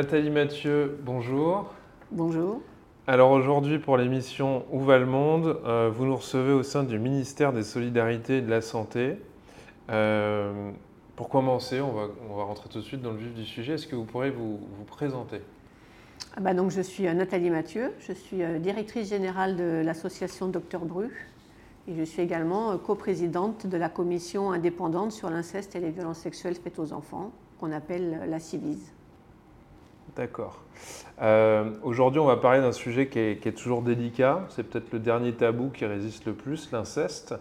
Nathalie Mathieu, bonjour. Bonjour. Alors aujourd'hui pour l'émission Où va le monde euh, Vous nous recevez au sein du ministère des Solidarités et de la Santé. Euh, pour commencer, on va, on va, rentrer tout de suite dans le vif du sujet. Est-ce que vous pourrez vous, vous présenter? Ah bah donc, Je suis euh, Nathalie Mathieu, je suis directrice générale de l'association Docteur Bru et je suis également coprésidente de la commission indépendante sur l'inceste et les violences sexuelles faites aux enfants, qu'on appelle la CIVIS. D'accord. Euh, aujourd'hui, on va parler d'un sujet qui est, toujours délicat. C'est peut-être le dernier tabou qui résiste le plus, l'inceste.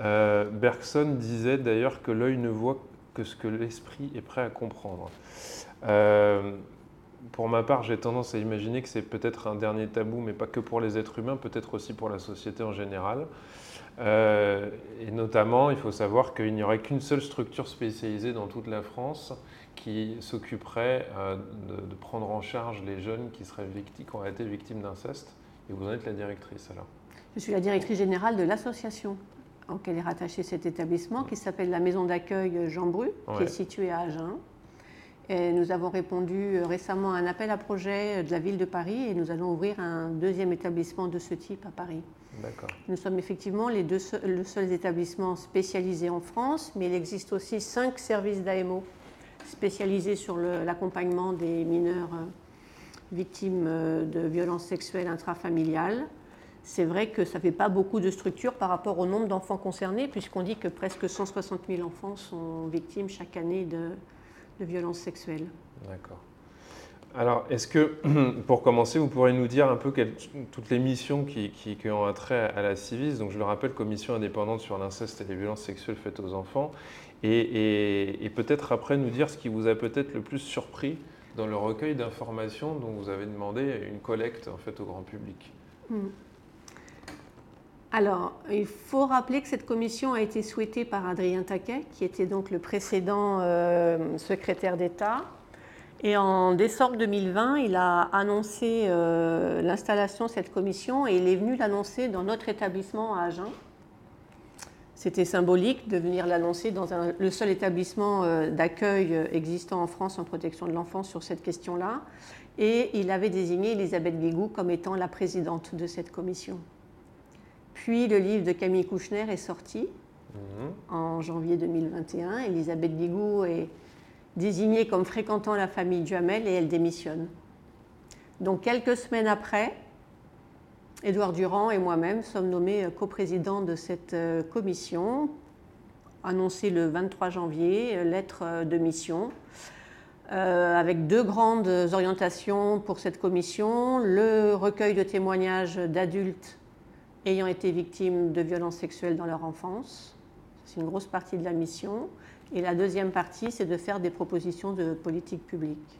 Euh, Bergson disait d'ailleurs que l'œil ne voit que ce que l'esprit est prêt à comprendre. Euh, pour ma part, j'ai tendance à imaginer que c'est peut-être un dernier tabou, mais pas que pour les êtres humains, peut-être aussi pour la société en général. et notamment, il faut savoir qu'il n'y aurait qu'une seule structure spécialisée dans toute la France qui s'occuperait euh, de, prendre en charge les jeunes qui, seraient victimes, qui auraient été victimes d'inceste. Et vous en êtes la directrice alors Je suis la directrice générale de l'association auquel est rattaché cet établissement, qui s'appelle la Maison d'accueil Jean Bru, qui est située à Agen. Et nous avons répondu euh, récemment à un appel à projet de la ville de Paris et nous allons ouvrir un deuxième établissement de ce type à Paris. Nous sommes effectivement les deux le seul établissement spécialisé en France, mais il existe aussi cinq services d'AMO spécialisé sur l'accompagnement des mineurs euh, victimes euh, de violences sexuelles intrafamiliales. C'est vrai que ça ne fait pas beaucoup de structures par rapport au nombre d'enfants concernés, puisqu'on dit que presque 160 000 enfants sont victimes chaque année de, violences sexuelles. D'accord. Alors, est-ce que, pour commencer, vous pourriez nous dire un peu toutes les missions qui, qui, ont un trait à la CIVIS? Donc, je le rappelle, commission indépendante sur l'inceste et les violences sexuelles faites aux enfants et, peut-être après nous dire ce qui vous a peut-être le plus surpris dans le recueil d'informations dont vous avez demandé une collecte en fait au grand public. Hmm. Alors, il faut rappeler que cette commission a été souhaitée par Adrien Taquet, qui était donc le précédent euh, secrétaire d'État. Et en décembre 2020, il a annoncé euh, l'installation de cette commission et il est venu l'annoncer dans notre établissement à Agen. C'était symbolique de venir l'annoncer dans le seul établissement euh, d'accueil euh, existant en France en protection de l'enfance sur cette question-là. Et il avait désigné Elisabeth Guigou comme étant la présidente de cette commission. Puis le livre de Camille Kouchner est sorti mhm. en janvier 2021. Elisabeth Guigou est désignée comme fréquentant la famille Duhamel et elle démissionne. Donc quelques semaines après, Édouard Durand et moi-même sommes nommés euh, coprésidents de cette euh, commission, annoncée le 23 janvier, euh, lettre de mission, avec deux grandes orientations pour cette commission. Le recueil de témoignages d'adultes ayant été victimes de violences sexuelles dans leur enfance. C'est une grosse partie de la mission. Et la deuxième partie, c'est de faire des propositions de politique publique.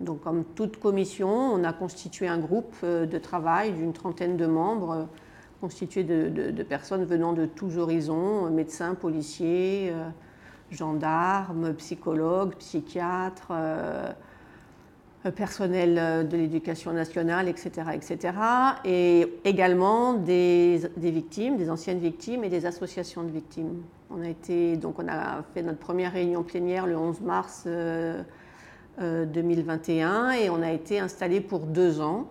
Donc, comme toute commission, on a constitué un groupe euh, de travail d'une trentaine de membres, euh, constitué de, personnes venant de tous horizons, médecins, policiers, euh, gendarmes, psychologues, psychiatres, personnel de l'éducation nationale, etc., etc. Et également des, victimes, des anciennes victimes et des associations de victimes. On a fait notre première réunion plénière le 11 mars 2021 euh, et on a été installé pour deux ans.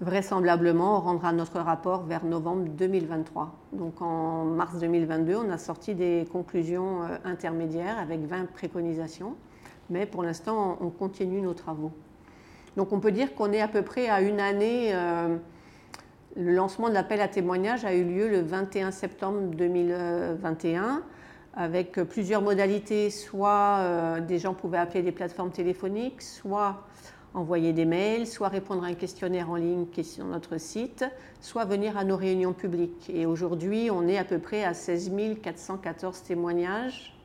Vraisemblablement, on rendra notre rapport vers novembre 2023. Donc en mars 2022, on a sorti des conclusions euh, intermédiaires avec 20 préconisations, mais pour l'instant, on continue nos travaux. Donc on peut dire qu'on est à peu près à une année. Euh, le lancement de l'appel à témoignages a eu lieu le 21 septembre 2021 avec plusieurs modalités. Soit euh, des gens pouvaient appeler des plateformes téléphoniques, soit envoyer des mails, soit répondre à un questionnaire en ligne qui est sur notre site, soit venir à nos réunions publiques. Et aujourd'hui, on est à peu près à 16 414 témoignages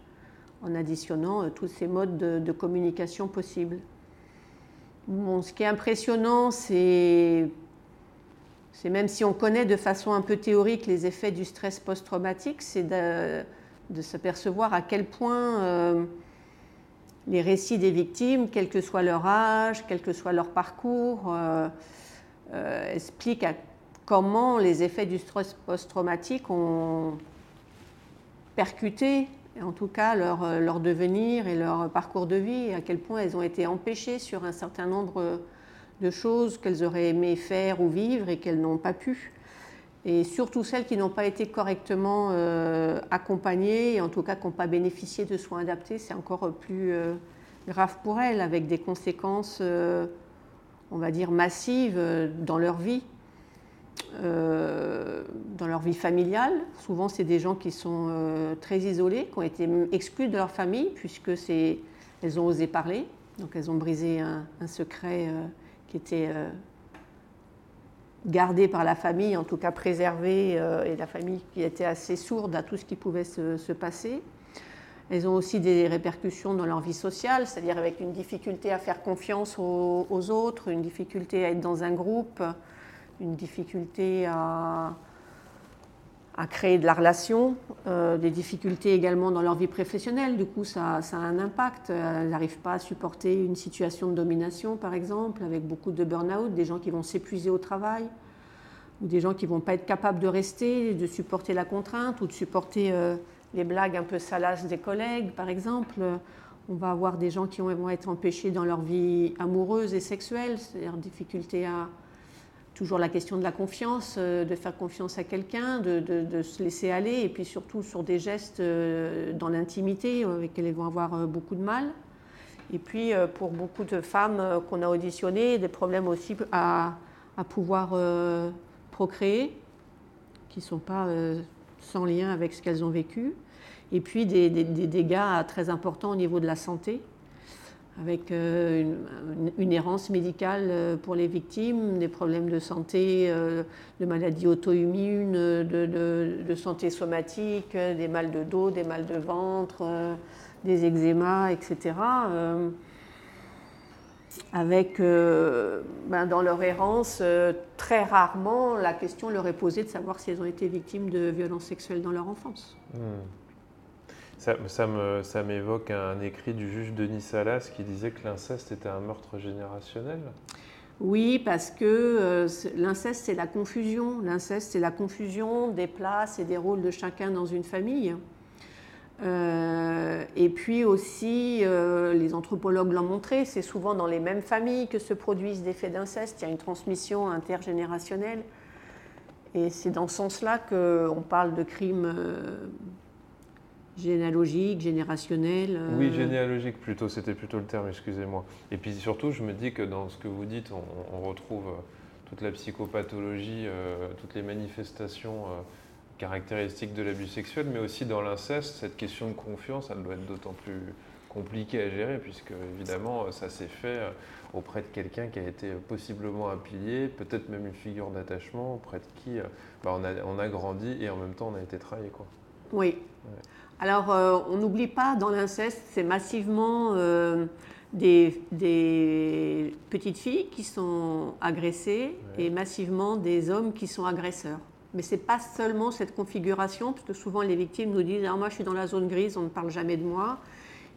en additionnant euh, tous ces modes de, communication possibles. Ce qui est impressionnant, c'est même si on connaît de façon un peu théorique les effets du stress post-traumatique, c'est de s'apercevoir à quel point euh, les récits des victimes, quel que soit leur âge, quel que soit leur parcours, euh, euh, expliquent comment les effets du stress post-traumatique ont percuté, en tout cas, leur, leur, devenir et leur parcours de vie, à quel point elles ont été empêchées sur un certain nombre de choses qu'elles auraient aimé faire ou vivre et qu'elles n'ont pas pu. Et surtout celles qui n'ont pas été correctement euh, accompagnées, en tout cas qui n'ont pas bénéficié de soins adaptés, c'est encore plus euh, grave pour elles, avec des conséquences, euh, on va dire, massives dans leur vie, dans leur vie familiale. Souvent, c'est des gens qui sont très isolés, qui ont été exclus de leur famille, puisque elles ont osé parler, donc elles ont brisé un secret qui était gardée par la famille, en tout cas préservée, euh, et la famille qui était assez sourde à tout ce qui pouvait se, passer. Elles ont aussi des répercussions dans leur vie sociale, c'est-à-dire avec une difficulté à faire confiance aux, autres, une difficulté à être dans un groupe, une difficulté à, à créer de la relation, euh, des difficultés également dans leur vie professionnelle. Du coup, ça, a un impact. Elles n'arrivent pas à supporter une situation de domination, par exemple, avec beaucoup de burn-out, des gens qui vont s'épuiser au travail, ou des gens qui ne vont pas être capables de rester, de supporter la contrainte, ou de supporter euh, les blagues un peu salaces des collègues, par exemple. On va avoir des gens qui vont être empêchés dans leur vie amoureuse et sexuelle, c'est-à-dire difficulté à toujours la question de la confiance, euh, de faire confiance à quelqu'un, de, se laisser aller, et puis surtout sur des gestes euh, dans l'intimité euh, avec lesquels elles vont avoir beaucoup de mal. Et puis pour beaucoup de femmes qu'on a auditionnées, des problèmes aussi à, pouvoir procréer, qui ne sont pas sans lien avec ce qu'elles ont vécu. Et puis des dégâts très importants au niveau de la santé avec euh, une, errance médicale euh, pour les victimes, des problèmes de santé, euh, de maladies auto-immunes, de, santé somatique, des mal de dos, des mal de ventre, des eczémas, etc. avec, ben, dans leur errance, très rarement, la question leur est posée de savoir si elles ont été victimes de violences sexuelles dans leur enfance. Hmm. Ça, m'évoque un écrit du juge Denis Salas qui disait que l'inceste était un meurtre générationnel. Oui, parce que euh, l'inceste, c'est la confusion. L'inceste, c'est la confusion des places et des rôles de chacun dans une famille. Euh, et puis aussi, euh, les anthropologues l'ont montré, c'est souvent dans les mêmes familles que se produisent des faits d'inceste. Il y a une transmission intergénérationnelle. Et c'est dans ce sens-là qu'on parle de crimes généalogique, générationnel euh, Oui, généalogique plutôt, c'était plutôt le terme, excusez-moi. Et puis surtout, je me dis que dans ce que vous dites, on, retrouve euh, toute la psychopathologie, euh, toutes les manifestations caractéristiques de l'abus sexuel, mais aussi dans l'inceste, cette question de confiance, elle doit être d'autant plus compliquée à gérer, puisque évidemment, ça s'est fait auprès de quelqu'un qui a été possiblement un pilier, peut-être même une figure d'attachement, auprès de qui bah, on, a, on, a, grandi et en même temps on a été trahi. Quoi. Oui. Alors, euh, on n'oublie pas, dans l'inceste, c'est massivement euh, des, petites filles qui sont agressées et massivement des hommes qui sont agresseurs. Mais ce n'est pas seulement cette configuration, parce que souvent les victimes nous disent ah, Moi, je suis dans la zone grise, on ne parle jamais de moi.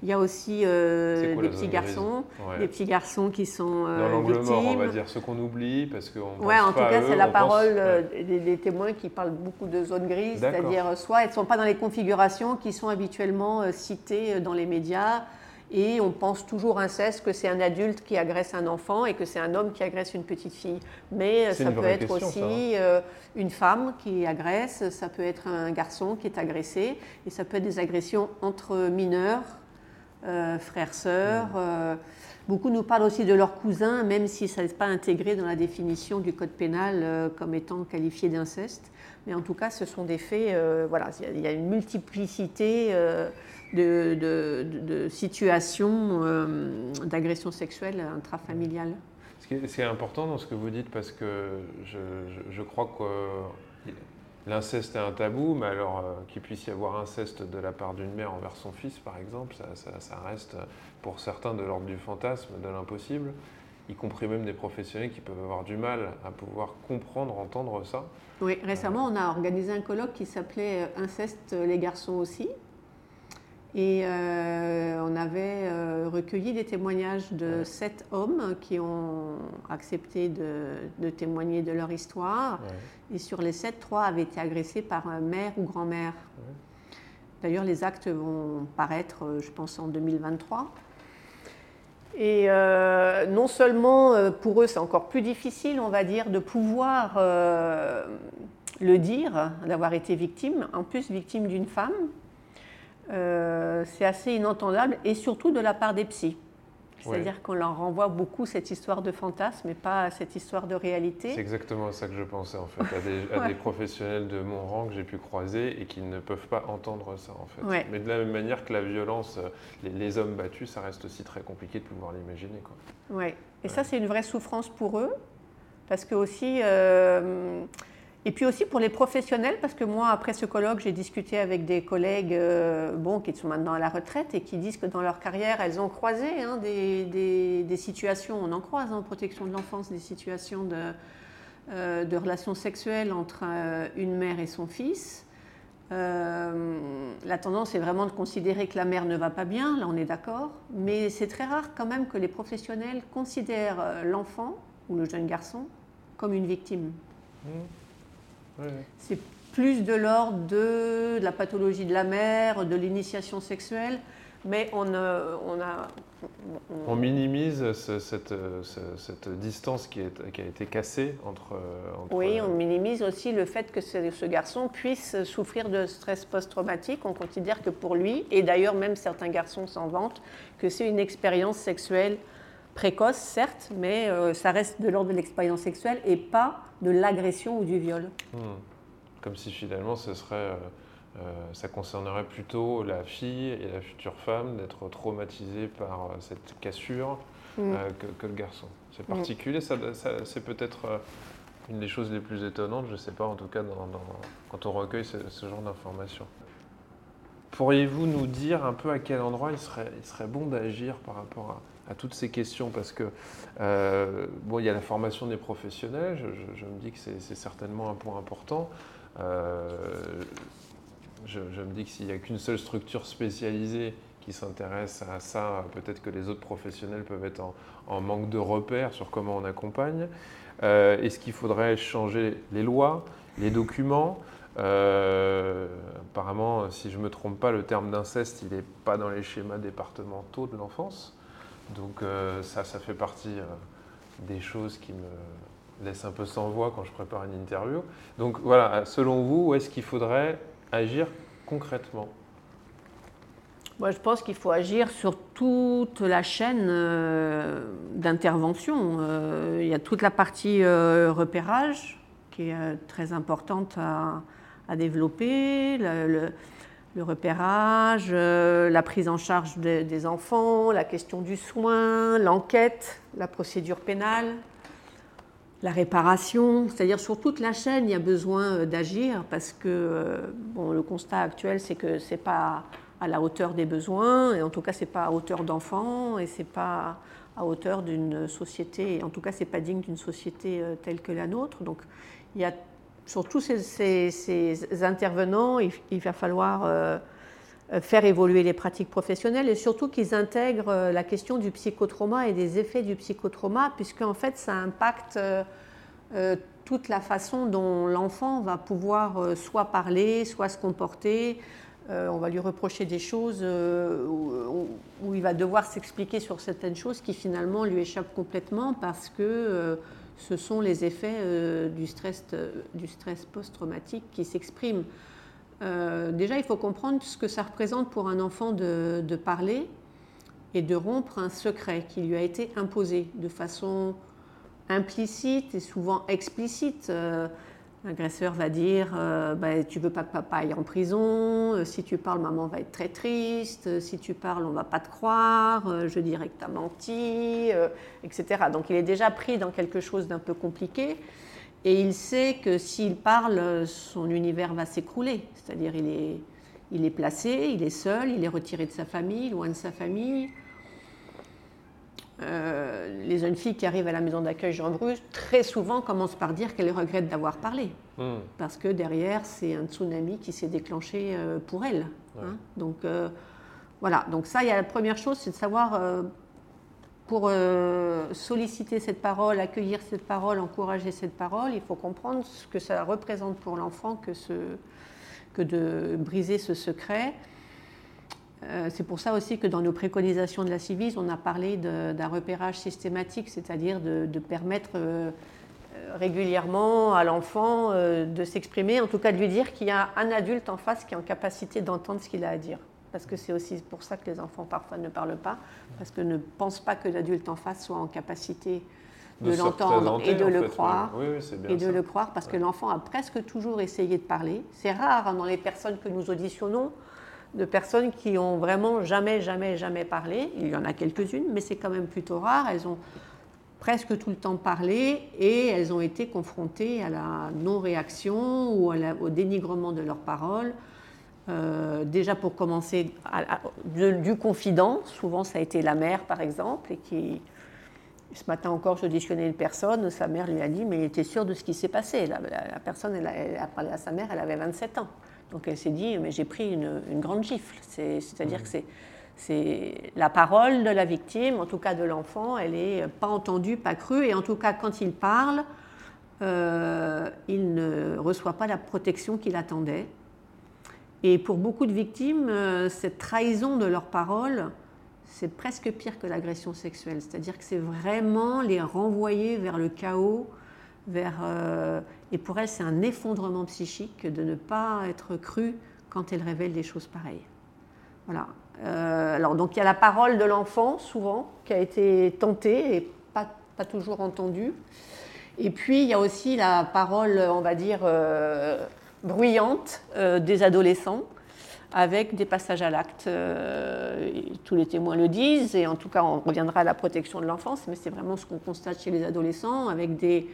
Il y a aussi euh, des petits garçons, des petits garçons qui sont euh, dans l'angle mort, on va dire ceux qu'on oublie parce qu'on. Ouais, en tout cas, c'est la parole euh, des, témoins qui parlent beaucoup de zones grises, c'est-à-dire soit elles ne sont pas dans les configurations qui sont habituellement citées dans les médias. Et on pense toujours inceste que c'est un adulte qui agresse un enfant et que c'est un homme qui agresse une petite fille. Mais ça peut être aussi hein. une femme qui agresse, ça peut être un garçon qui est agressé, et ça peut être des agressions entre mineurs euh, frères, sœurs. Euh, beaucoup nous parlent aussi de leurs cousins, même si ça n'est pas intégré dans la définition du code pénal euh, comme étant qualifié d'inceste. Mais en tout cas, ce sont des faits, voilà, il y, a une multiplicité de, situations d'agression sexuelle intrafamiliale. Ce qui, est, important dans ce que vous dites, parce que je crois que L'inceste est un tabou, mais alors euh, qu'il puisse y avoir inceste de la part d'une mère envers son fils, par exemple, ça, reste pour certains de l'ordre du fantasme, de l'impossible. y compris même des professionnels qui peuvent avoir du mal à pouvoir comprendre, entendre ça. Oui, récemment, on a organisé un colloque qui s'appelait Inceste les garçons aussi. Et euh, on avait euh, recueilli des témoignages de sept hommes qui ont accepté de, témoigner de leur histoire. Et sur les sept, trois avaient été agressés par mère ou grand-mère. D'ailleurs, les actes vont paraître, euh, je pense, en 2023. Et non seulement pour eux, c'est encore plus difficile, on va dire, de pouvoir le dire, d'avoir été victime, en plus victime d'une femme, euh, c'est assez inentendable, et surtout de la part des psys. C'est-à-dire qu'on leur renvoie beaucoup cette histoire de fantasme et pas cette histoire de réalité. C'est exactement ça que je pensais en fait, à des, professionnels de mon rang que j'ai pu croiser et qui ne peuvent pas entendre ça en fait. Mais de la même manière que la violence, les, hommes battus, ça reste aussi très compliqué de pouvoir l'imaginer. Oui, et ça c'est une vraie souffrance pour eux, parce que aussi... Euh, et puis aussi pour les professionnels, parce que moi, après ce colloque, j'ai discuté avec des collègues euh, bon, qui sont maintenant à la retraite et qui disent que dans leur carrière, elles ont croisé hein, des, situations, on en croise en protection de l'enfance, des situations de, euh, relations sexuelles entre euh, une mère et son fils. la tendance est vraiment de considérer que la mère ne va pas bien, là on est d'accord, mais c'est très rare quand même que les professionnels considèrent l'enfant ou le jeune garçon comme une victime. Mmh. C'est plus de l'ordre de, la pathologie de la mère, de l'initiation sexuelle, mais on, on a... On, minimise cette, cette, distance qui, est, qui, a été cassée entre, Oui, on minimise aussi le fait que ce, ce garçon puisse souffrir de stress post-traumatique. On considère que pour lui, et d'ailleurs même certains garçons s'en vantent, que c'est une expérience sexuelle précoce, certes, mais euh, ça reste de l'ordre de l'expérience sexuelle et pas de l'agression ou du viol. Hmm. Comme si finalement ce serait, euh, euh, ça concernerait plutôt la fille et la future femme d'être traumatisée par cette cassure hmm. que, le garçon. C'est hmm. particulier, ça, c'est peut-être une des choses les plus étonnantes, je ne sais pas en tout cas quand on recueille ce, genre d'informations. Pourriez-vous nous dire un peu à quel endroit il serait, il serait bon d'agir par rapport à, à toutes ces questions parce que euh, bon, il y a la formation des professionnels, je, me dis que c'est certainement un point important. Euh, je, me dis que s'il n'y a qu'une seule structure spécialisée qui s'intéresse à ça, peut-être que les autres professionnels peuvent être en, manque de repères sur comment on accompagne. Euh, est-ce qu'il faudrait changer les lois, les documents? Apparemment, si je ne me trompe pas, le terme d'inceste, il n'est pas dans les schémas départementaux de l'enfance. Donc euh, ça, ça fait partie euh, des choses qui me laissent un peu sans voix quand je prépare une interview. Donc voilà, selon vous, où est-ce qu'il faudrait agir concrètement? Moi, je pense qu'il faut agir sur toute la chaîne euh, d'intervention. il y a toute la partie repérage qui est très importante à, développer, repérage, euh, la prise en charge des enfants, la question du soin, l'enquête, la procédure pénale, la réparation, c'est-à-dire sur toute la chaîne, il y a besoin euh, d'agir parce que euh, bon, le constat actuel, c'est que ce n'est pas à la hauteur des besoins, et en tout cas, ce n'est pas à hauteur d'enfants, et ce n'est pas à hauteur d'une société, et en tout cas, ce n'est pas digne d'une société telle que la nôtre. Donc, il y a sur tous ces, intervenants, il, va falloir euh, faire évoluer les pratiques professionnelles et surtout qu'ils intègrent euh, la question du psychotrauma et des effets du psychotrauma, puisque en fait ça impacte euh, toute la façon dont l'enfant va pouvoir soit parler, soit se comporter. on va lui reprocher des choses où, où, il va devoir s'expliquer sur certaines choses qui finalement lui échappent complètement parce que ce sont les effets euh, du stress, du stress post-traumatique qui s'expriment. Euh, déjà, il faut comprendre ce que ça représente pour un enfant de, parler et de rompre un secret qui lui a été imposé de façon implicite et souvent explicite. Euh, L'agresseur va dire euh, bah, Tu veux pas que papa aille en prison, euh, si tu parles, maman va être très triste, euh, si tu parles, on va pas te croire, je dirais que tu as menti, etc. Donc il est déjà pris dans quelque chose d'un peu compliqué et il sait que s'il parle, son univers va s'écrouler. C'est-à-dire il est, il est placé, il est seul, il est retiré de sa famille, loin de sa famille. Euh, les jeunes filles qui arrivent à la maison d'accueil Jean Bruce, très souvent commencent par dire qu'elles regrettent d'avoir parlé. Hmm. Parce que derrière, c'est un tsunami qui s'est déclenché euh, pour elles. Hein. Donc euh, voilà, donc ça, il y a la première chose, c'est de savoir, pour solliciter cette parole, accueillir cette parole, encourager cette parole, il faut comprendre ce que ça représente pour l'enfant que, que de briser ce secret. Euh, c'est pour ça aussi que dans nos préconisations de la CIVIS, on a parlé d'un repérage systématique, c'est-à-dire de, permettre euh, euh, régulièrement à l'enfant de s'exprimer, en tout cas de lui dire qu'il y a un adulte en face qui est en capacité d'entendre ce qu'il a à dire. Parce que c'est aussi pour ça que les enfants parfois ne parlent pas, parce que ne pensent pas que l'adulte en face soit en capacité de, l'entendre et de le croire. et de le croire, parce que l'enfant a presque toujours essayé de parler. C'est rare hein, dans les personnes que nous auditionnons de personnes qui ont vraiment jamais, jamais, jamais parlé. Il y en a quelques-unes, mais c'est quand même plutôt rare. Elles ont presque tout le temps parlé et elles ont été confrontées à la non-réaction ou au dénigrement de leurs paroles. Euh, déjà pour commencer, du confident, souvent ça a été la mère par exemple, et qui, ce matin encore, je auditionnais une personne, sa mère lui a dit, mais il était sûr de ce qui s'est passé. La, personne, elle a, parlé à sa mère, elle avait 27 ans. Donc elle s'est dit, mais j'ai pris une, grande gifle. C'est-à-dire mmh. que c'est la parole de la victime, en tout cas de l'enfant, elle n'est pas entendue, pas crue, et en tout cas quand il parle, euh, il ne reçoit pas la protection qu'il attendait. Et pour beaucoup de victimes, euh, cette trahison de leur parole, c'est presque pire que l'agression sexuelle. C'est-à-dire que c'est vraiment les renvoyer vers le chaos, vers, euh, et pour elle, c'est un effondrement psychique de ne pas être cru quand elle révèle des choses pareilles. Voilà. Euh, alors, donc, il y a la parole de l'enfant, souvent, qui a été tentée et pas, pas, toujours entendue. Et puis, il y a aussi la parole, on va dire, euh, bruyante des adolescents, avec des passages à l'acte. tous les témoins le disent, et en tout cas, on reviendra à la protection de l'enfance, mais c'est vraiment ce qu'on constate chez les adolescents, avec des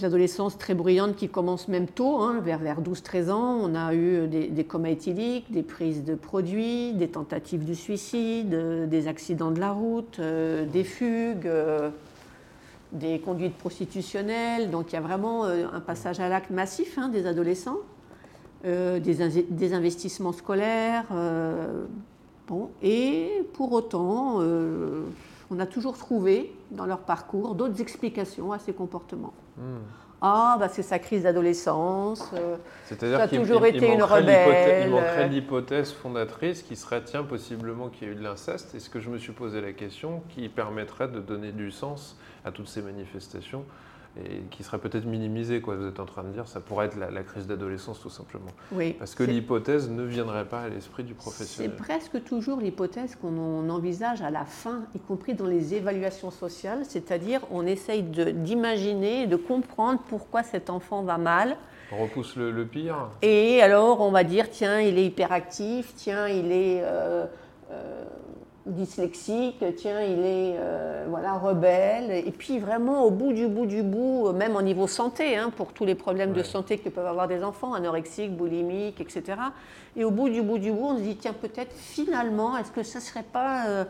l'adolescence très bruyante qui commence même tôt, hein, vers, vers 12-13 ans. On a eu des, des, comas éthyliques, des prises de produits, des tentatives de suicide, euh, des accidents de la route, euh, des fugues, euh, des conduites prostitutionnelles. Donc il y a vraiment un passage à l'acte massif hein, des adolescents, des, des, investissements scolaires. bon. Et pour autant, on a toujours trouvé dans leur parcours d'autres explications à ces comportements. Hmm. Ah, bah c'est sa crise d'adolescence, euh, ça a toujours été une rebelle. Il manquerait l'hypothèse fondatrice qui serait, tiens, possiblement qu'il y a eu de l'inceste. Est-ce que je me suis posé la question qui permettrait de donner du sens à toutes ces manifestations et qui serait peut-être minimisé, quoi. Vous êtes en train de dire, ça pourrait être la, crise d'adolescence tout simplement. Oui. Parce que l'hypothèse ne viendrait pas à l'esprit du professionnel. C'est presque toujours l'hypothèse qu'on envisage à la fin, y compris dans les évaluations sociales, c'est-à-dire on essaye d'imaginer, de, comprendre pourquoi cet enfant va mal. On repousse le, pire. Et alors on va dire, tiens, il est hyperactif, tiens, il est... Euh, euh, dyslexique, tiens, il est euh, voilà, rebelle. Et puis vraiment, au bout du bout du bout, euh, même au niveau santé, hein, pour tous les problèmes de santé que peuvent avoir des enfants, anorexiques, boulimiques, etc. Et au bout du bout du bout, on se dit, tiens, peut-être finalement, est-ce que ce ne serait pas euh,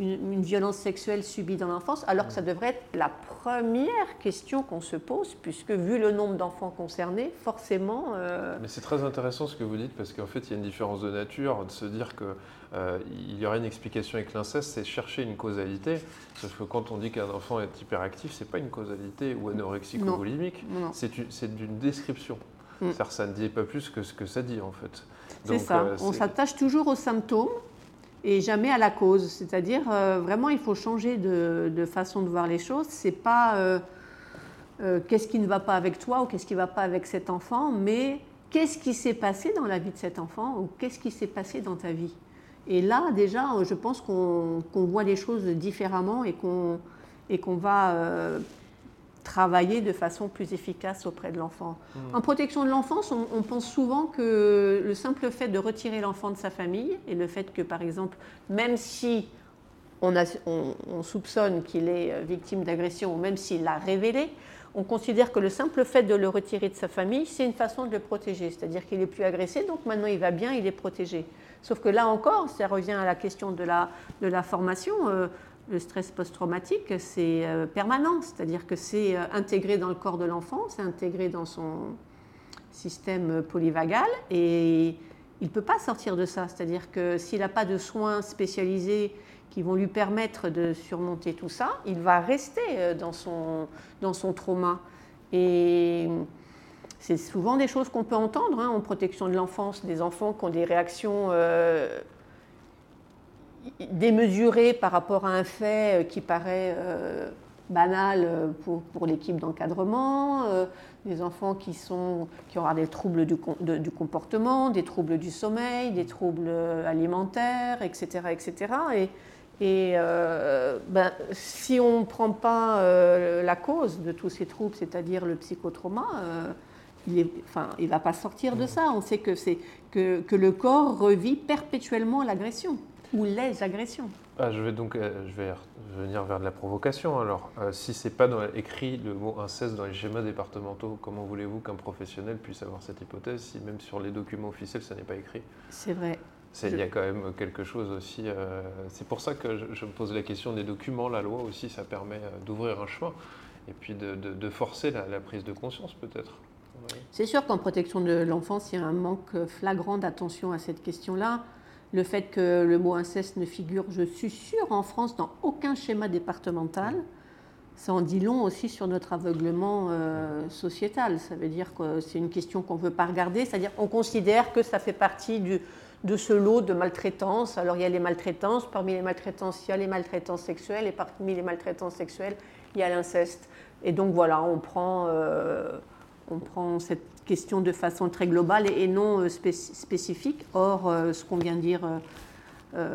une, violence sexuelle subie dans l'enfance? Alors que ça devrait être la première question qu'on se pose, puisque vu le nombre d'enfants concernés, forcément... Mais c'est très intéressant ce que vous dites, parce qu'en fait, il y a une différence de nature, de se dire que euh, il y aurait une explication avec l'inceste, c'est chercher une causalité. Sauf que quand on dit qu'un enfant est hyperactif, c'est pas une causalité ou anorexique ou boulimique, c'est d'une description. Mm. Ça ne dit pas plus que ce que ça dit en fait. C'est ça. Euh, on s'attache toujours aux symptômes et jamais à la cause. C'est-à-dire, euh, vraiment, il faut changer de, façon de voir les choses. C'est pas qu'est-ce qui ne va pas avec toi ou qu'est-ce qui ne va pas avec cet enfant, mais qu'est-ce qui s'est passé dans la vie de cet enfant ou qu'est-ce qui s'est passé dans ta vie. Et là, déjà, je pense qu'on voit les choses différemment et qu'on va euh, travailler de façon plus efficace auprès de l'enfant. Mmh. En protection de l'enfance, on, pense souvent que le simple fait de retirer l'enfant de sa famille et le fait que, par exemple, même si on, on soupçonne qu'il est euh, victime d'agression ou même s'il l'a révélé, on considère que le simple fait de le retirer de sa famille, c'est une façon de le protéger. C'est-à-dire qu'il n'est plus agressé, donc maintenant il va bien, il est protégé. Sauf que là encore, ça revient à la question de la, de la formation. Euh, le stress post-traumatique, c'est permanent, c'est-à-dire que c'est intégré dans le corps de l'enfant, c'est intégré dans son système polyvagal et il ne peut pas sortir de ça. C'est-à-dire que s'il n'a pas de soins spécialisés qui vont lui permettre de surmonter tout ça, il va rester euh, dans son, dans son trauma. Et c'est souvent des choses qu'on peut entendre hein, en protection de l'enfance, des enfants qui ont des réactions euh, démesurées par rapport à un fait euh, qui paraît banal pour, pour l'équipe d'encadrement, des enfants qui, sont, qui auront des troubles du, du, comportement, des troubles du sommeil, des troubles alimentaires, etc. etc. Et, et euh, ben, si on ne prend pas euh, la cause de tous ces troubles, c'est-à-dire le psychotrauma, euh, il ne enfin, il va pas sortir de ça. On sait que, que, que le corps revit perpétuellement l'agression ou les agressions. Ah, je vais donc je vais venir vers de la provocation. Alors, si c'est pas dans, écrit le mot inceste dans les schémas départementaux, comment voulez-vous qu'un professionnel puisse avoir cette hypothèse si même sur les documents officiels ça n'est pas écrit? C'est vrai. Il y a quand même quelque chose aussi. Euh, c'est pour ça que je, me pose la question des documents. La loi aussi, ça permet euh, d'ouvrir un chemin et puis de, forcer la, prise de conscience peut-être. C'est sûr qu'en protection de l'enfance, il y a un manque flagrant d'attention à cette question-là. Le fait que le mot inceste ne figure, je suis sûre, en France, dans aucun schéma départemental, ça en dit long aussi sur notre aveuglement euh, sociétal. Ça veut dire que c'est une question qu'on ne veut pas regarder, c'est-à-dire qu'on considère que ça fait partie de ce lot de maltraitance. Alors il y a les maltraitances, parmi les maltraitances, il y a les maltraitances sexuelles, et parmi les maltraitances sexuelles, il y a l'inceste. Et donc voilà, on prend, euh, on prend cette question de façon très globale et, non euh, spécifique. Or, euh, ce qu'on vient de dire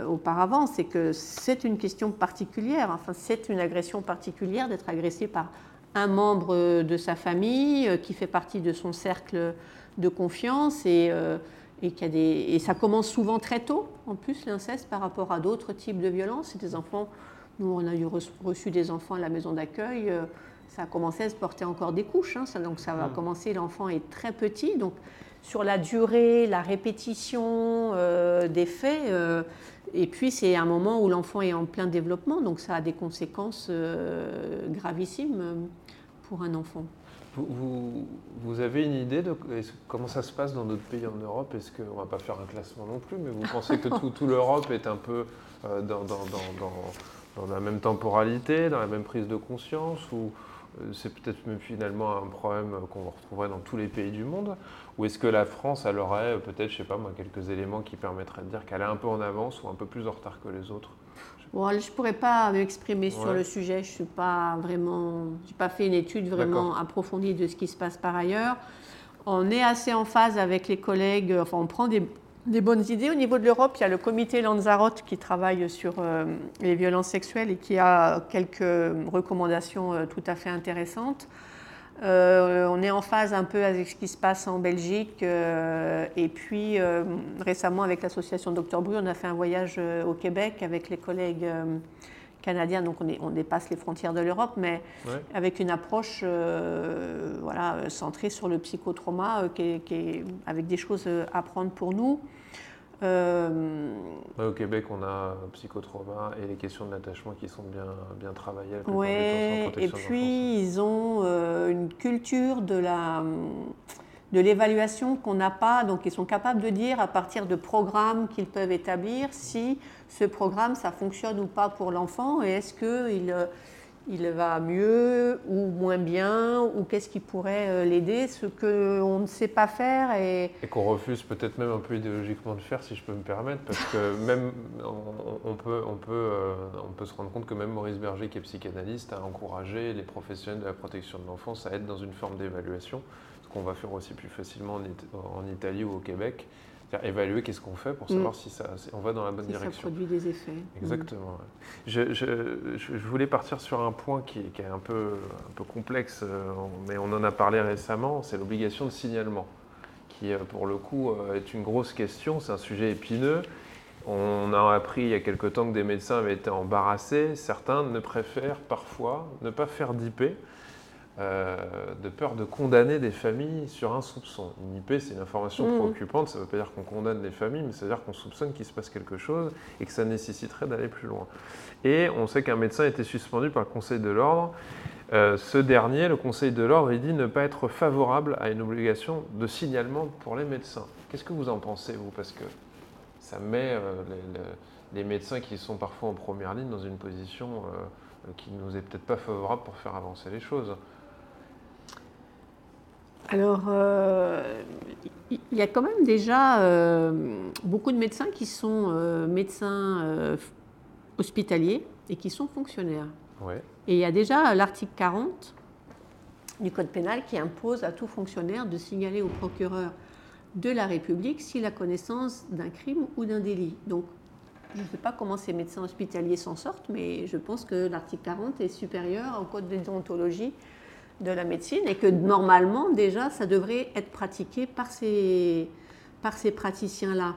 auparavant, c'est que c'est une question particulière, enfin c'est une agression particulière d'être agressé par un membre de sa famille qui fait partie de son cercle de confiance et et, des, et ça commence souvent très tôt, en plus, l'inceste par rapport à d'autres types de violences. Des enfants, nous on a reçu des enfants à la maison d'accueil, euh, ça a commencé à se porter encore des couches, hein, ça, donc ça va commencer, l'enfant est très petit, donc sur la durée, la répétition euh, des faits, euh, et puis c'est un moment où l'enfant est en plein développement, donc ça a des conséquences gravissimes pour un enfant. Vous, vous, avez une idée de comment ça se passe dans d'autres pays en Europe? Est-ce qu'on ne va pas faire un classement non plus, mais vous pensez que tout, tout l'Europe est un peu euh, dans, dans, dans, dans, la même temporalité, dans la même prise de conscience Ou euh, c'est peut-être même finalement un problème qu'on retrouverait dans tous les pays du monde Ou est-ce que la France, elle aurait peut-être, je sais pas moi, quelques éléments qui permettraient de dire qu'elle est un peu en avance ou un peu plus en retard que les autres? Je ne pourrais pas m'exprimer sur le sujet. Je n'ai pas vraiment, pas fait une étude vraiment approfondie de ce qui se passe par ailleurs. On est assez en phase avec les collègues. Enfin, on prend des, bonnes idées. Au niveau de l'Europe, il y a le comité Lanzarote qui travaille sur euh, les violences sexuelles et qui a quelques recommandations euh, tout à fait intéressantes. Euh, on est en phase un peu avec ce qui se passe en Belgique. Et puis récemment, avec l'association Dr Bru, on a fait un voyage au Québec avec les collègues canadiens. Donc on, dépasse les frontières de l'Europe, mais avec une approche voilà, centrée sur le psychotrauma, qui avec des choses à prendre pour nous. Euh, au Québec, on a psychotrauma et les questions de l'attachement qui sont bien, bien travaillées. Oui, et puis ils ont euh, une culture de la de l'évaluation qu'on n'a pas, donc ils sont capables de dire à partir de programmes qu'ils peuvent établir si ce programme ça fonctionne ou pas pour l'enfant et est-ce qu'ils il va mieux ou moins bien, ou qu'est-ce qui pourrait euh, l'aider, ce qu'on ne sait pas faire. Et, et qu'on refuse peut-être même un peu idéologiquement de faire, si je peux me permettre, parce que même on, peut, on, peut, euh, on peut se rendre compte que même Maurice Berger, qui est psychanalyste, a encouragé les professionnels de la protection de l'enfance à être dans une forme d'évaluation, qu'on va faire aussi plus facilement en Italie ou au Québec évaluer qu'est-ce qu'on fait pour savoir mm. si ça, on va dans la bonne direction. Ça produit des effets. Mm. Exactement. Je, je, je, voulais partir sur un point qui, qui, est un peu, un peu complexe, euh, mais on en a parlé récemment, c'est l'obligation de signalement, qui euh, pour le coup euh, est une grosse question, c'est un sujet épineux. On a appris il y a quelque temps que des médecins avaient été embarrassés. Certains ne préfèrent parfois ne pas faire d'IP euh, de peur de condamner des familles sur un soupçon. Une IP, c'est une information Mhm. préoccupante, ça ne veut pas dire qu'on condamne les familles, mais ça veut dire qu'on soupçonne qu'il se passe quelque chose et que ça nécessiterait d'aller plus loin. Et on sait qu'un médecin a été suspendu par le Conseil de l'ordre. Euh, ce dernier, le Conseil de l'ordre, il dit ne pas être favorable à une obligation de signalement pour les médecins. Qu'est-ce que vous en pensez, vous? Parce que ça met euh, les, les- médecins qui sont parfois en première ligne dans une position qui nous est peut-être pas favorable pour faire avancer les choses. Alors, euh, il y a quand même déjà euh, beaucoup de médecins qui sont euh, médecins hospitaliers et qui sont fonctionnaires. Ouais. Et il y a déjà l'article 40 du Code pénal qui impose à tout fonctionnaire de signaler au procureur de la République s'il a connaissance d'un crime ou d'un délit. Donc, je ne sais pas comment ces médecins hospitaliers s'en sortent, mais je pense que l'article 40 est supérieur au Code de déontologie de la médecine et que normalement, déjà, ça devrait être pratiqué par ces, par ces praticiens-là.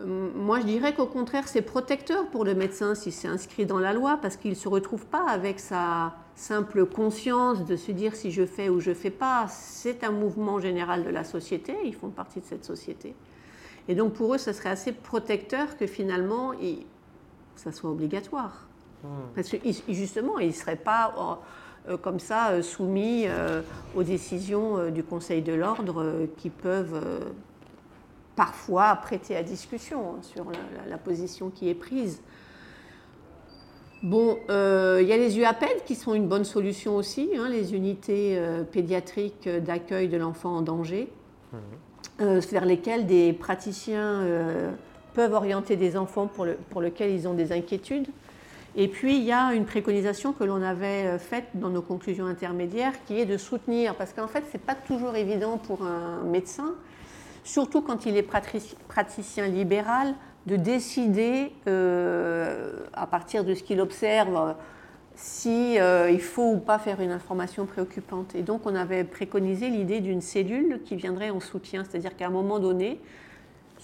Euh, Moi, je dirais qu'au contraire, c'est protecteur pour le médecin si c'est inscrit dans la loi, parce qu'il ne se retrouve pas avec sa simple conscience de se dire si je fais ou je ne fais pas. C'est un mouvement général de la société, ils font partie de cette société. Et donc pour eux, ce serait assez protecteur que finalement, ça soit obligatoire. Parce que justement, ils ne seraient pas euh, comme ça euh, soumis euh, aux décisions euh, du Conseil de l'ordre euh, qui peuvent euh, parfois prêter à discussion sur la, position qui est prise. Bon, euh, il y a les UAPED qui sont une bonne solution aussi, hein, les unités euh, pédiatriques d'accueil de l'enfant en danger, euh, vers lesquelles des praticiens euh, peuvent orienter des enfants pour, le- pour lesquels ils ont des inquiétudes. Et puis, il y a une préconisation que l'on avait euh, faite dans nos conclusions intermédiaires qui est de soutenir, parce qu'en fait, ce n'est pas toujours évident pour un médecin, surtout quand il est praticien libéral, de décider, euh, à partir de ce qu'il observe, si euh, il faut ou pas faire une information préoccupante. Et donc, on avait préconisé l'idée d'une cellule qui viendrait en soutien, c'est-à-dire qu'à un moment donné,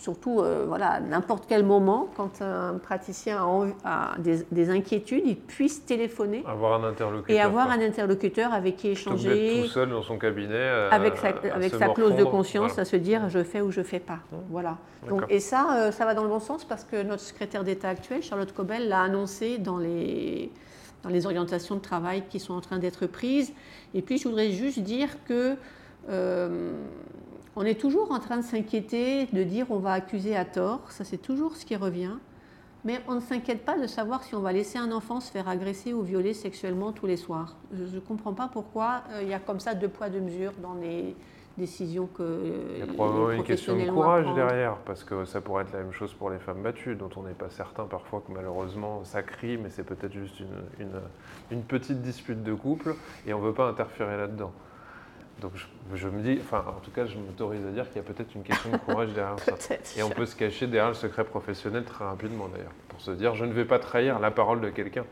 surtout euh, voilà, à n'importe quel moment, quand un praticien a, des, des inquiétudes, il puisse téléphoner Avoir un interlocuteur. et avoir quoi. un interlocuteur avec qui échanger, tout seul dans son cabinet. euh, avec sa, avec clause de conscience, Voilà. à se dire je fais ou je fais pas. Voilà. Donc, D'accord. et ça, euh, ça va dans le bon sens parce que notre secrétaire d'État actuelle, Charlotte Cobel, l'a annoncé dans les, dans les orientations de travail qui sont en train d'être prises. Et puis, je voudrais juste dire que on est toujours en train de s'inquiéter, de dire on va accuser à tort. Ça, c'est toujours ce qui revient. Mais on ne s'inquiète pas de savoir si on va laisser un enfant se faire agresser ou violer sexuellement tous les soirs. Je ne comprends pas pourquoi euh, il y a comme ça deux poids, deux mesures dans les décisions que Il y a probablement une question de courage derrière, parce que ça pourrait être la même chose pour les femmes battues, dont on n'est pas certain parfois que malheureusement ça crie, mais c'est peut-être juste une, une- une petite dispute de couple, et on ne veut pas interférer là-dedans. Donc je, je me dis, enfin en tout cas je m'autorise à dire qu'il y a peut-être une question de courage derrière ça. Et on peut se cacher derrière le secret professionnel très rapidement d'ailleurs, pour se dire je ne vais pas trahir la parole de quelqu'un.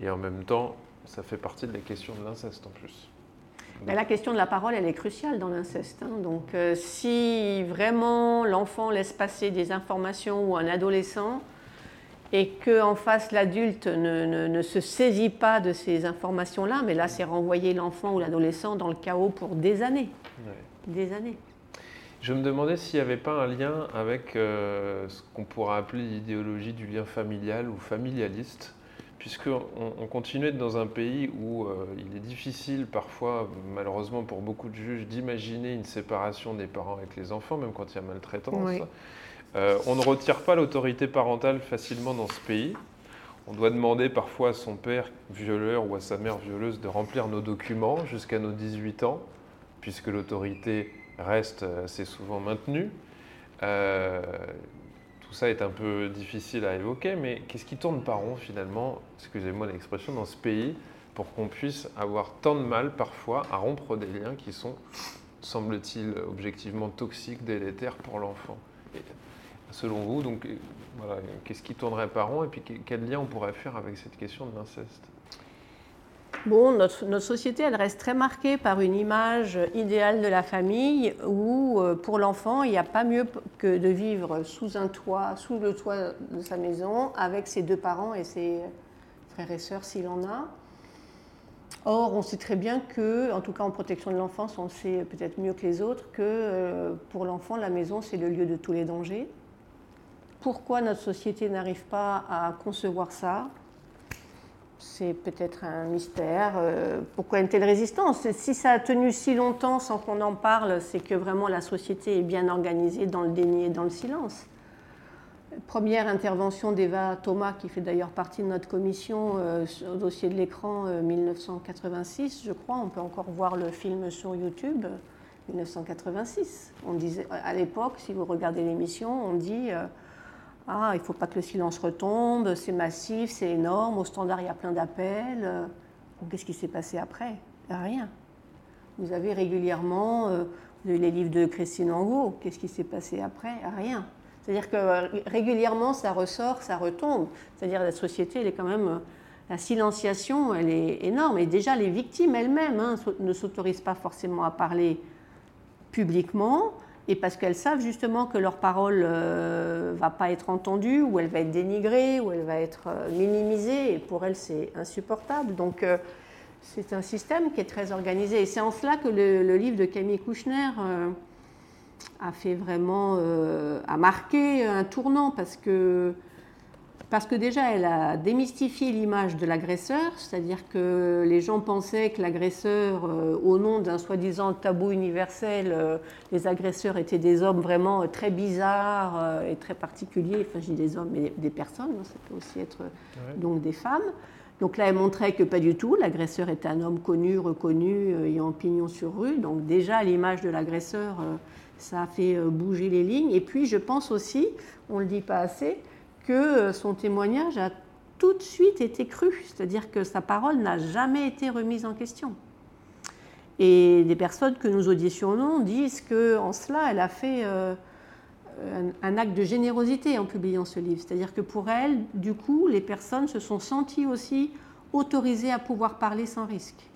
Et en même temps, ça fait partie de la question de l'inceste en plus. Mais la question de la parole, elle est cruciale dans l'inceste. hein. Donc, euh, si vraiment l'enfant laisse passer des informations ou un adolescent et qu'en face l'adulte ne, ne- ne se saisit pas de ces informations-là, mais là, c'est renvoyer l'enfant ou l'adolescent dans le chaos pour des années. Ouais. Des années. Je me demandais s'il n'y avait pas un lien avec euh, ce qu'on pourrait appeler l'idéologie du lien familial ou familialiste, puisqu'on on continue d'être dans un pays où euh, il est difficile parfois, malheureusement pour beaucoup de juges, d'imaginer une séparation des parents avec les enfants, même quand il y a maltraitance. Oui. Euh, on ne retire pas l'autorité parentale facilement dans ce pays. On doit demander parfois à son père violeur ou à sa mère violeuse de remplir nos documents jusqu'à nos 18 ans, puisque l'autorité reste assez souvent maintenue. Euh, tout ça est un peu difficile à évoquer, mais qu'est-ce qui tourne par rond finalement, excusez-moi l'expression, dans ce pays pour qu'on puisse avoir tant de mal parfois à rompre des liens qui sont, semble-t-il, objectivement toxiques, délétères pour l'enfant? Selon vous, donc, euh, voilà, qu'est-ce qui tournerait par rond et puis que- quel lien on pourrait faire avec cette question de l'inceste? Bon, notre, notre société, elle reste très marquée par une image idéale de la famille où, euh, pour l'enfant, il n'y a pas mieux que de vivre sous un toit, sous le toit de sa maison, avec ses deux parents et ses frères et sœurs s'il en a. Or, on sait très bien que, en tout cas en protection de l'enfance, on sait peut-être mieux que les autres que euh, pour l'enfant, la maison, c'est le lieu de tous les dangers. Pourquoi notre société n'arrive pas à concevoir ça C'est peut-être un mystère. Euh, pourquoi une telle résistance? Si ça a tenu si longtemps sans qu'on en parle, c'est que vraiment la société est bien organisée dans le déni et dans le silence. Première intervention d'Eva Thomas, qui fait d'ailleurs partie de notre commission euh, au dossier de l'écran 1986, euh, je crois. On peut encore voir le film sur YouTube, 1986. On disait, à l'époque, si vous regardez l'émission, on dit euh, Ah, il ne faut pas que le silence retombe, c'est massif, c'est énorme, au standard, il y a plein d'appels. Qu'est-ce qui s'est passé après? Rien. Vous avez régulièrement les livres de Christine Angot. Qu'est-ce qui s'est passé après? Rien. C'est-à-dire que euh, régulièrement, ça ressort, ça retombe. C'est-à-dire la société, elle est quand même... Euh, la silenciation, elle est énorme. Et déjà, les victimes elles-mêmes hein, ne s'autorisent pas forcément à parler publiquement, et parce qu'elles savent justement que leur parole ne euh, va pas être entendue, ou elle va être dénigrée, ou elle va être minimisée, et pour elles, c'est insupportable. Donc, c'est un système qui est très organisé. Et c'est en cela que le, livre de Camille Kouchner a fait vraiment, euh, a marqué un tournant parce que, parce que déjà elle a démystifié l'image de l'agresseur, c'est-à-dire que les gens pensaient que l'agresseur, euh, au nom d'un soi-disant tabou universel, euh, les agresseurs étaient des hommes vraiment très bizarres et très particuliers. Enfin, je dis des hommes, mais des personnes, hein, ça peut aussi être donc des femmes. Donc là, elle montrait que pas du tout. L'agresseur était un homme connu, reconnu, ayant pignon sur rue. Donc déjà, l'image de l'agresseur ça a fait euh, bouger les lignes. Et puis je pense aussi, on ne le dit pas assez, que euh, son témoignage a tout de suite été cru, c'est-à-dire que sa parole n'a jamais été remise en question. Et des personnes que nous auditionnons disent qu'en cela, elle a fait euh, un, acte de générosité en publiant ce livre. C'est-à-dire que pour elle, du coup, les personnes se sont senties aussi autorisées à pouvoir parler sans risque.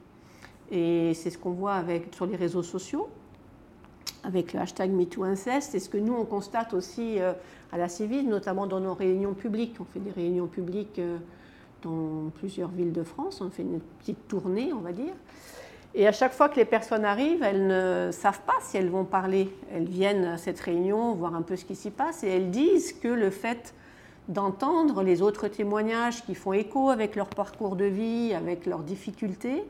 Et c'est ce qu'on voit avec, sur les réseaux sociaux avec le hashtag MeTooInceste. Et ce que nous, on constate aussi euh, à la Civile, notamment dans nos réunions publiques. On fait des réunions publiques euh, dans plusieurs villes de France. On fait une petite tournée, on va dire. Et à chaque fois que les personnes arrivent, elles ne savent pas si elles vont parler. Elles viennent à cette réunion, voir un peu ce qui s'y passe, et elles disent que le fait d'entendre les autres témoignages qui font écho avec leur parcours de vie, avec leurs difficultés,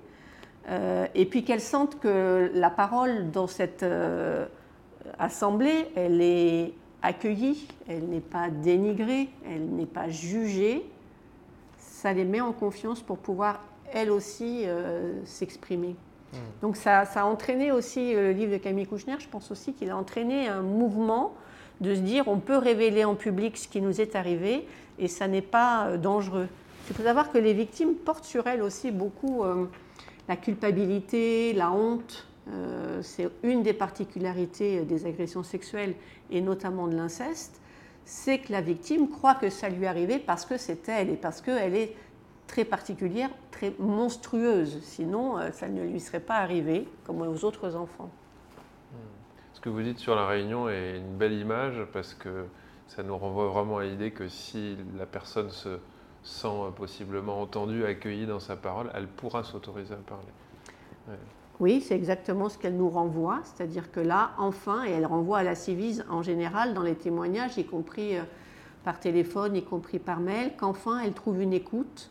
et puis qu'elles sentent que la parole dans cette euh, assemblée, elle est accueillie, elle n'est pas dénigrée, elle n'est pas jugée, ça les met en confiance pour pouvoir elles aussi euh, s'exprimer. Mmh. Donc ça, ça, a entraîné aussi le livre de Camille Kouchner, je pense aussi qu'il a entraîné un mouvement de se dire on peut révéler en public ce qui nous est arrivé et ça n'est pas dangereux. Il faut savoir que les victimes portent sur elles aussi beaucoup la culpabilité, la honte, euh, c'est une des particularités des agressions sexuelles et notamment de l'inceste, c'est que la victime croit que ça lui est arrivé parce que c'est elle et parce qu'elle est très particulière, très monstrueuse. Sinon, euh, ça ne lui serait pas arrivé comme aux autres enfants. Hmm. Ce que vous dites sur la réunion est une belle image parce que ça nous renvoie vraiment à l'idée que si la personne se, sent possiblement entendue, accueillie dans sa parole, elle pourra s'autoriser à parler. Oui, c'est exactement ce qu'elle nous renvoie, c'est-à-dire que là, enfin, et elle renvoie à la civise en général dans les témoignages, y compris euh, par téléphone, y compris par mail, qu'enfin elle trouve une écoute,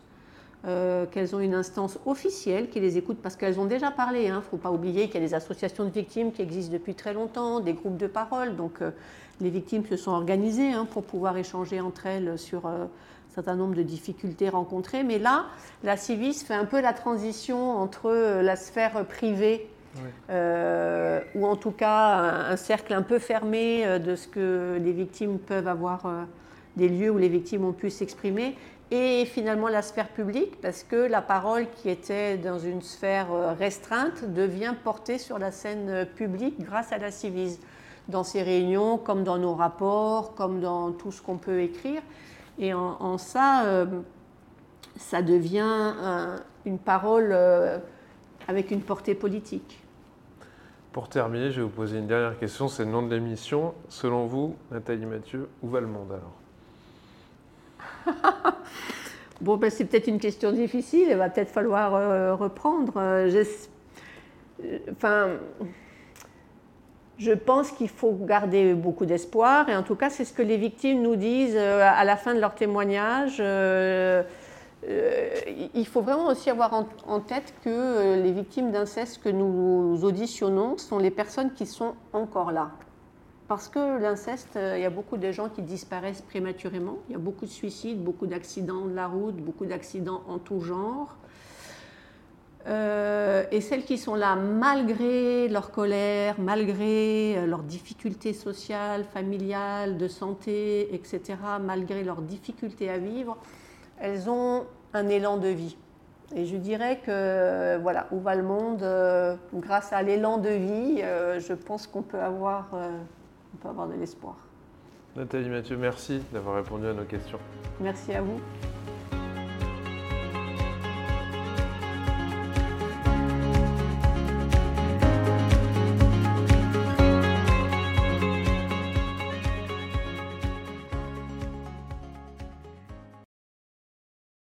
euh, qu'elles ont une instance officielle qui les écoute parce qu'elles ont déjà parlé. Il hein. ne faut pas oublier qu'il y a des associations de victimes qui existent depuis très longtemps, des groupes de parole. Donc euh, les victimes se sont organisées hein, pour pouvoir échanger entre elles sur certain nombre de difficultés rencontrées. Mais là, la CIVIS fait un peu la transition entre euh, la sphère privée, euh, ou en tout cas un, cercle un peu fermé euh, de ce que les victimes peuvent avoir, des lieux où les victimes ont pu s'exprimer, et finalement la sphère publique, parce que la parole qui était dans une sphère restreinte devient portée sur la scène publique grâce à la CIVIS, dans ces réunions, comme dans nos rapports, comme dans tout ce qu'on peut écrire. Et en, ça, euh, ça devient une parole euh, avec une portée politique. Pour terminer, je vais vous poser une dernière question. C'est le nom de l'émission. Selon vous, Nathalie Mathieu, où va le monde alors Bon, ben, c'est peut-être une question difficile, il va peut-être falloir reprendre. enfin, je pense qu'il faut garder beaucoup d'espoir, et en tout cas, c'est ce que les victimes nous disent à la fin de leur témoignage. Euh, il faut vraiment aussi avoir en, tête que euh, les victimes d'inceste que nous auditionnons sont les personnes qui sont encore là. Parce que l'inceste, euh, il y a beaucoup de gens qui disparaissent prématurément. Il y a beaucoup de suicides, beaucoup d'accidents de la route, beaucoup d'accidents en tout genre. Et celles qui sont là malgré leur colère, malgré leurs difficultés sociales, familiales, de santé, etc., malgré leurs difficultés à vivre, elles ont un élan de vie. Et je dirais que, voilà, où va le monde euh, Grâce à l'élan de vie, euh, je pense qu'on peut, avoir, euh, on peut avoir de l'espoir. Nathalie Mathieu, merci d'avoir répondu à nos questions. Merci à vous.